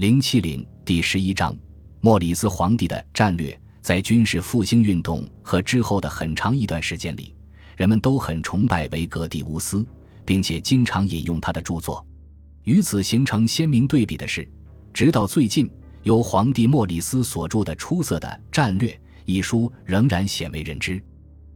零七零第十一章，莫里斯皇帝的战略。在军事复兴运动和之后的很长一段时间里，人们都很崇拜维格蒂乌斯，并且经常引用他的著作。与此形成鲜明对比的是，直到最近，由皇帝莫里斯所著的出色的《战略》一书仍然鲜为人知。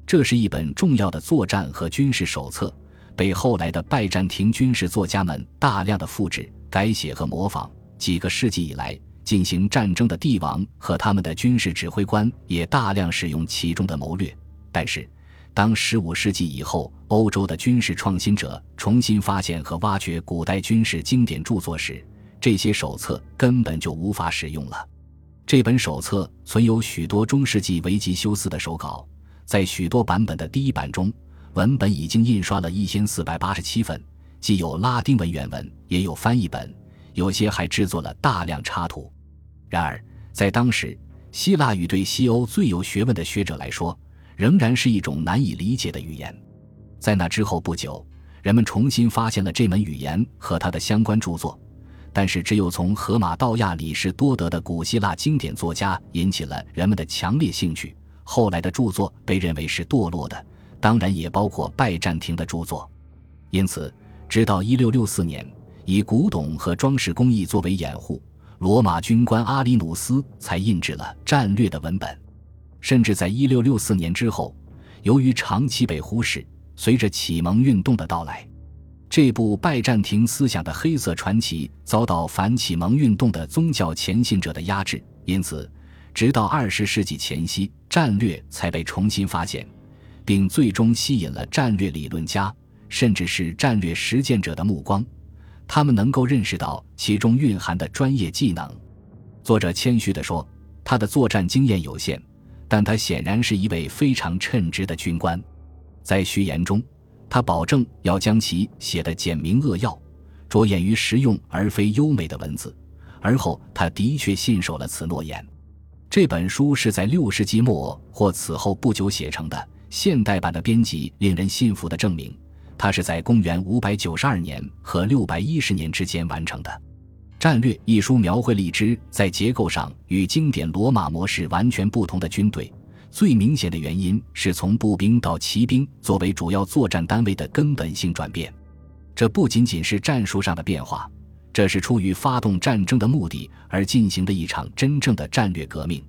这是一本重要的作战和军事手册，被后来的拜占庭军事作家们大量的复制、改写和模仿。几个世纪以来。进行战争的帝王和他们的军事指挥官也大量使用其中的谋略，但是，当15世纪以后欧洲的军事创新者重新发现和挖掘古代军事经典著作时，这些手册根本就无法使用了。这本手册存有许多中世纪维吉修斯的手稿，在许多版本的第一版中，文本已经印刷了一千四百八十七份，既有拉丁文原文，也有翻译本，有些还制作了大量插图。然而，在当时，希腊语对西欧最有学问的学者来说，仍然是一种难以理解的语言。在那之后不久，人们重新发现了这门语言和它的相关著作，但是只有从荷马到亚里士多德的古希腊经典作家引起了人们的强烈兴趣。后来的著作被认为是堕落的，当然也包括拜占庭的著作。因此，直到1664年，以古董和装饰工艺作为掩护。罗马军官阿里努斯才印制了战略的文本，甚至在一六六四年之后，由于长期被忽视，随着启蒙运动的到来，这部拜占庭思想的黑色传奇遭到反启蒙运动的宗教虔信者的压制，因此，直到二十世纪前夕，战略才被重新发现，并最终吸引了战略理论家，甚至是战略实践者的目光。他们能够认识到其中蕴含的专业技能。作者谦虚地说：“他的作战经验有限，但他显然是一位非常称职的军官。”在序言中，他保证要将其写得简明扼要，着眼于实用而非优美的文字。而后，他的确信守了此诺言。这本书是在六世纪末或此后不久写成的，现代版的编辑令人信服的证明。它是在公元五百九十二年和六百一十年之间完成的。《战略》一书描绘了一支在结构上与经典罗马模式完全不同的军队。最明显的原因是从步兵到骑兵作为主要作战单位的根本性转变。这不仅仅是战术上的变化，这是出于发动战争的目的而进行的一场真正的战略革命，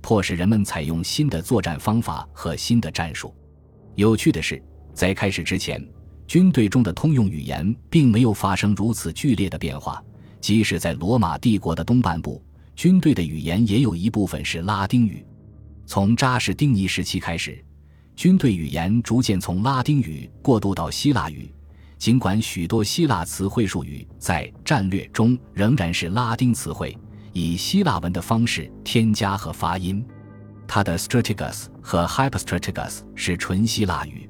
迫使人们采用新的作战方法和新的战术。有趣的是，在开始之前。军队中的通用语言并没有发生如此剧烈的变化，即使在罗马帝国的东半部，军队的语言也有一部分是拉丁语。从扎什丁尼时期开始，军队语言逐渐从拉丁语过渡到希腊语，尽管许多希腊词汇术语在战略中仍然是拉丁词汇，以希腊文的方式添加和发音。它的 strategus 和 hyperstrategus 是纯希腊语，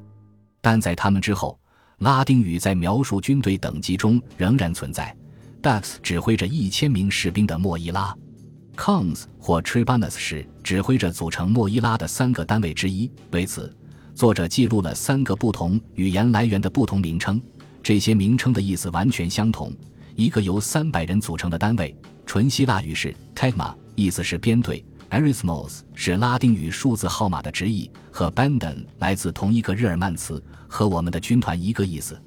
但在他们之后。拉丁语在描述军队等级中仍然存在。Dux 指挥着一千名士兵的莫伊拉，Cons 或 Tribanus 是指挥着组成莫伊拉的三个单位之一。为此，作者记录了三个不同语言来源的不同名称，这些名称的意思完全相同。一个由三百人组成的单位，纯希腊语是 Tegma，意思是编队。Arithmos 是拉丁语数字号码的直译，和 Bandon 来自同一个日耳曼词，和我们的军团一个意思。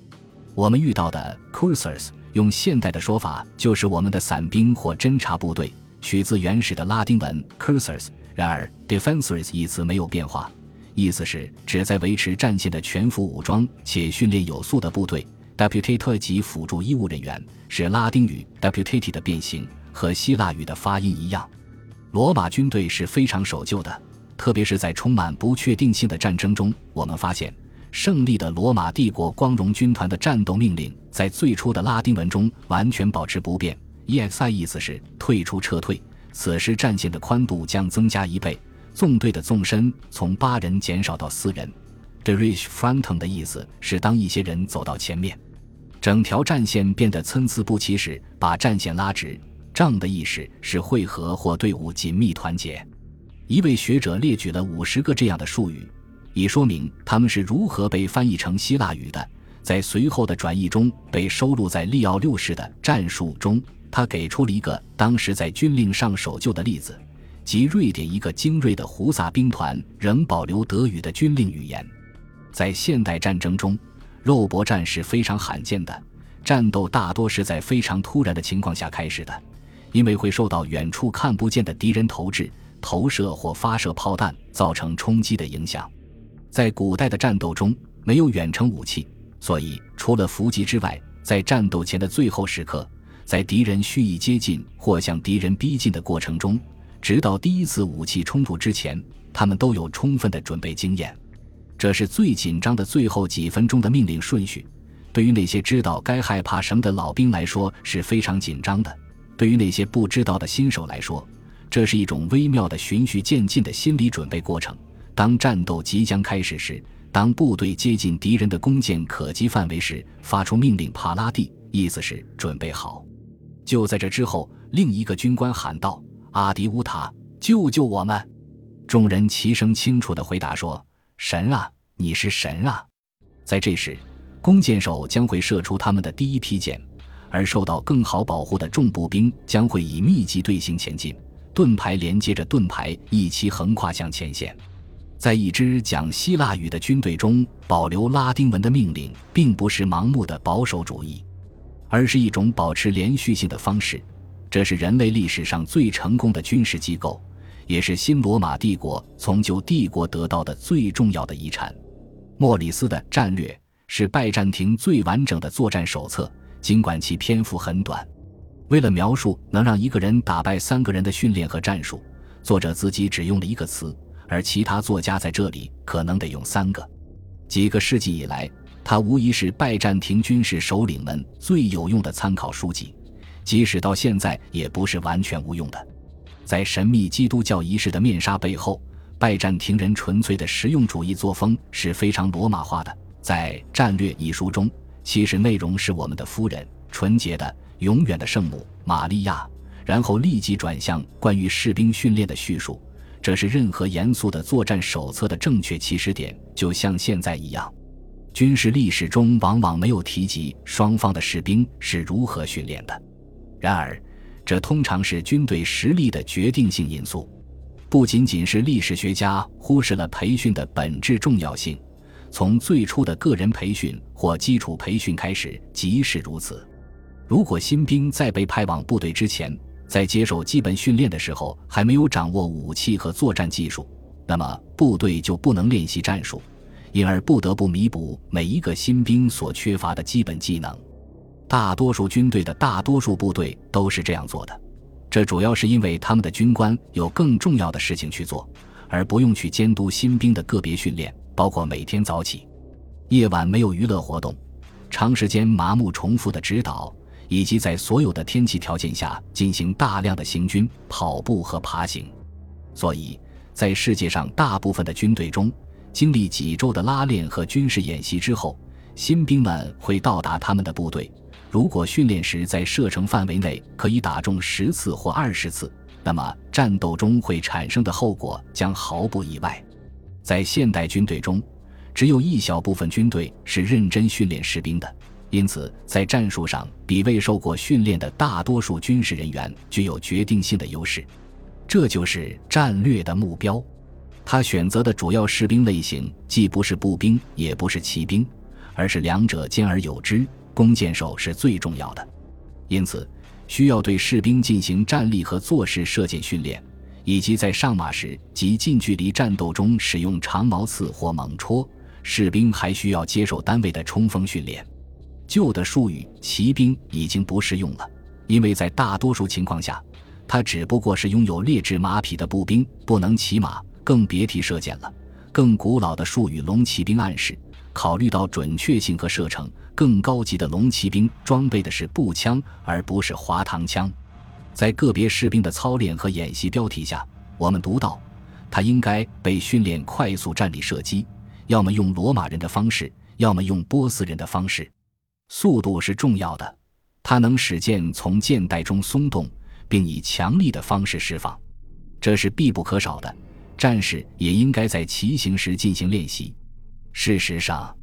我们遇到的 Cursors 用现代的说法就是我们的伞兵或侦察部队，取自原始的拉丁文 Cursors。然而，Defensors 一词没有变化，意思是指在维持战线的全副武装且训练有素的部队。Deputate 及辅助医务人员是拉丁语 Deputate 的变形，和希腊语的发音一样。罗马军队是非常守旧的，特别是在充满不确定性的战争中。我们发现，胜利的罗马帝国光荣军团的战斗命令在最初的拉丁文中完全保持不变。EXI 意思是退出、撤退。此时战线的宽度将增加一倍，纵队的纵深从八人减少到四人。The Rich Fronton 的意思是当一些人走到前面，整条战线变得参差不齐时，把战线拉直。仗的意识是汇合或队伍紧密团结。一位学者列举了五十个这样的术语，以说明他们是如何被翻译成希腊语的。在随后的转译中被收录在利奥六世的战术中。他给出了一个当时在军令上守旧的例子，即瑞典一个精锐的胡萨兵团仍保留德语的军令语言。在现代战争中，肉搏战是非常罕见的，战斗大多是在非常突然的情况下开始的，因为会受到远处看不见的敌人投掷、投射或发射炮弹造成冲击的影响。在古代的战斗中，没有远程武器，所以除了伏击之外，在战斗前的最后时刻。在敌人蓄意接近或向敌人逼近的过程中，直到第一次武器冲突之前，他们都有充分的准备经验。这是最紧张的最后几分钟的命令顺序。对于那些知道该害怕什么的老兵来说是非常紧张的；对于那些不知道的新手来说，这是一种微妙的循序渐进的心理准备过程。当战斗即将开始时，当部队接近敌人的弓箭可及范围时，发出命令“帕拉蒂”，意思是准备好。就在这之后，另一个军官喊道：“阿迪乌塔，救救我们！”众人齐声清楚地回答说：“神啊，你是神啊！”在这时，弓箭手将会射出他们的第一批箭，而受到更好保护的重步兵将会以密集队形前进，盾牌连接着盾牌一起横跨向前线。在一支讲希腊语的军队中，保留拉丁文的命令并不是盲目的保守主义。而是一种保持连续性的方式，这是人类历史上最成功的军事机构，也是新罗马帝国从旧帝国得到的最重要的遗产。莫里斯的战略是拜占庭最完整的作战手册，尽管其篇幅很短。为了描述能让一个人打败三个人的训练和战术，作者自己只用了一个词，而其他作家在这里可能得用三个。几个世纪以来。它无疑是拜占庭军事首领们最有用的参考书籍，即使到现在也不是完全无用的。在神秘基督教仪式的面纱背后，拜占庭人纯粹的实用主义作风是非常罗马化的。在《战略》一书中，其实内容是我们的夫人，纯洁的、永远的圣母玛利亚，然后立即转向关于士兵训练的叙述。这是任何严肃的作战手册的正确起始点，就像现在一样。军事历史中往往没有提及双方的士兵是如何训练的，然而，这通常是军队实力的决定性因素。不仅仅是历史学家忽视了培训的本质重要性，从最初的个人培训或基础培训开始即是如此。如果新兵在被派往部队之前，在接受基本训练的时候还没有掌握武器和作战技术，那么部队就不能练习战术。因而不得不弥补每一个新兵所缺乏的基本技能。大多数军队的大多数部队都是这样做的，这主要是因为他们的军官有更重要的事情去做，而不用去监督新兵的个别训练，包括每天早起、夜晚没有娱乐活动、长时间麻木重复的指导，以及在所有的天气条件下进行大量的行军、跑步和爬行。所以在世界上大部分的军队中，经历几周的拉练和军事演习之后，新兵们会到达他们的部队。如果训练时在射程范围内可以打中十次或二十次，那么战斗中会产生的后果将毫不意外。在现代军队中，只有一小部分军队是认真训练士兵的，因此在战术上比未受过训练的大多数军事人员具有决定性的优势。这就是战略的目标。他选择的主要士兵类型既不是步兵，也不是骑兵，而是两者兼而有之。弓箭手是最重要的，因此需要对士兵进行站立和坐式射箭训练，以及在上马时及近距离战斗中使用长矛刺或猛戳。士兵还需要接受单位的冲锋训练。旧的术语“骑兵”已经不适用了，因为在大多数情况下，他只不过是拥有劣质马匹的步兵，不能骑马。更别提射箭了。更古老的术语“龙骑兵”暗示，考虑到准确性和射程，更高级的龙骑兵装备的是步枪，而不是滑膛枪。在个别士兵的操练和演习标题下，我们读到，他应该被训练快速站立射击，要么用罗马人的方式，要么用波斯人的方式。速度是重要的，它能使箭从箭袋中松动，并以强力的方式释放，这是必不可少的。战士也应该在骑行时进行练习。事实上，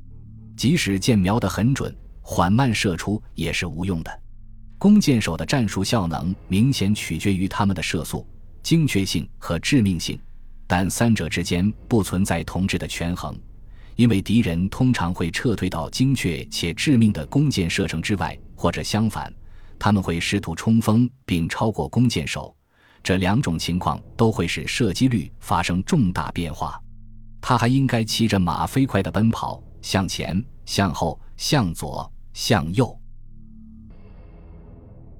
即使箭瞄得很准，缓慢射出也是无用的。弓箭手的战术效能明显取决于他们的射速、精确性和致命性，但三者之间不存在同质的权衡，因为敌人通常会撤退到精确且致命的弓箭射程之外，或者相反，他们会试图冲锋并超过弓箭手。这两种情况都会使射击率发生重大变化。他还应该骑着马飞快地奔跑，向前、向后、向左、向右。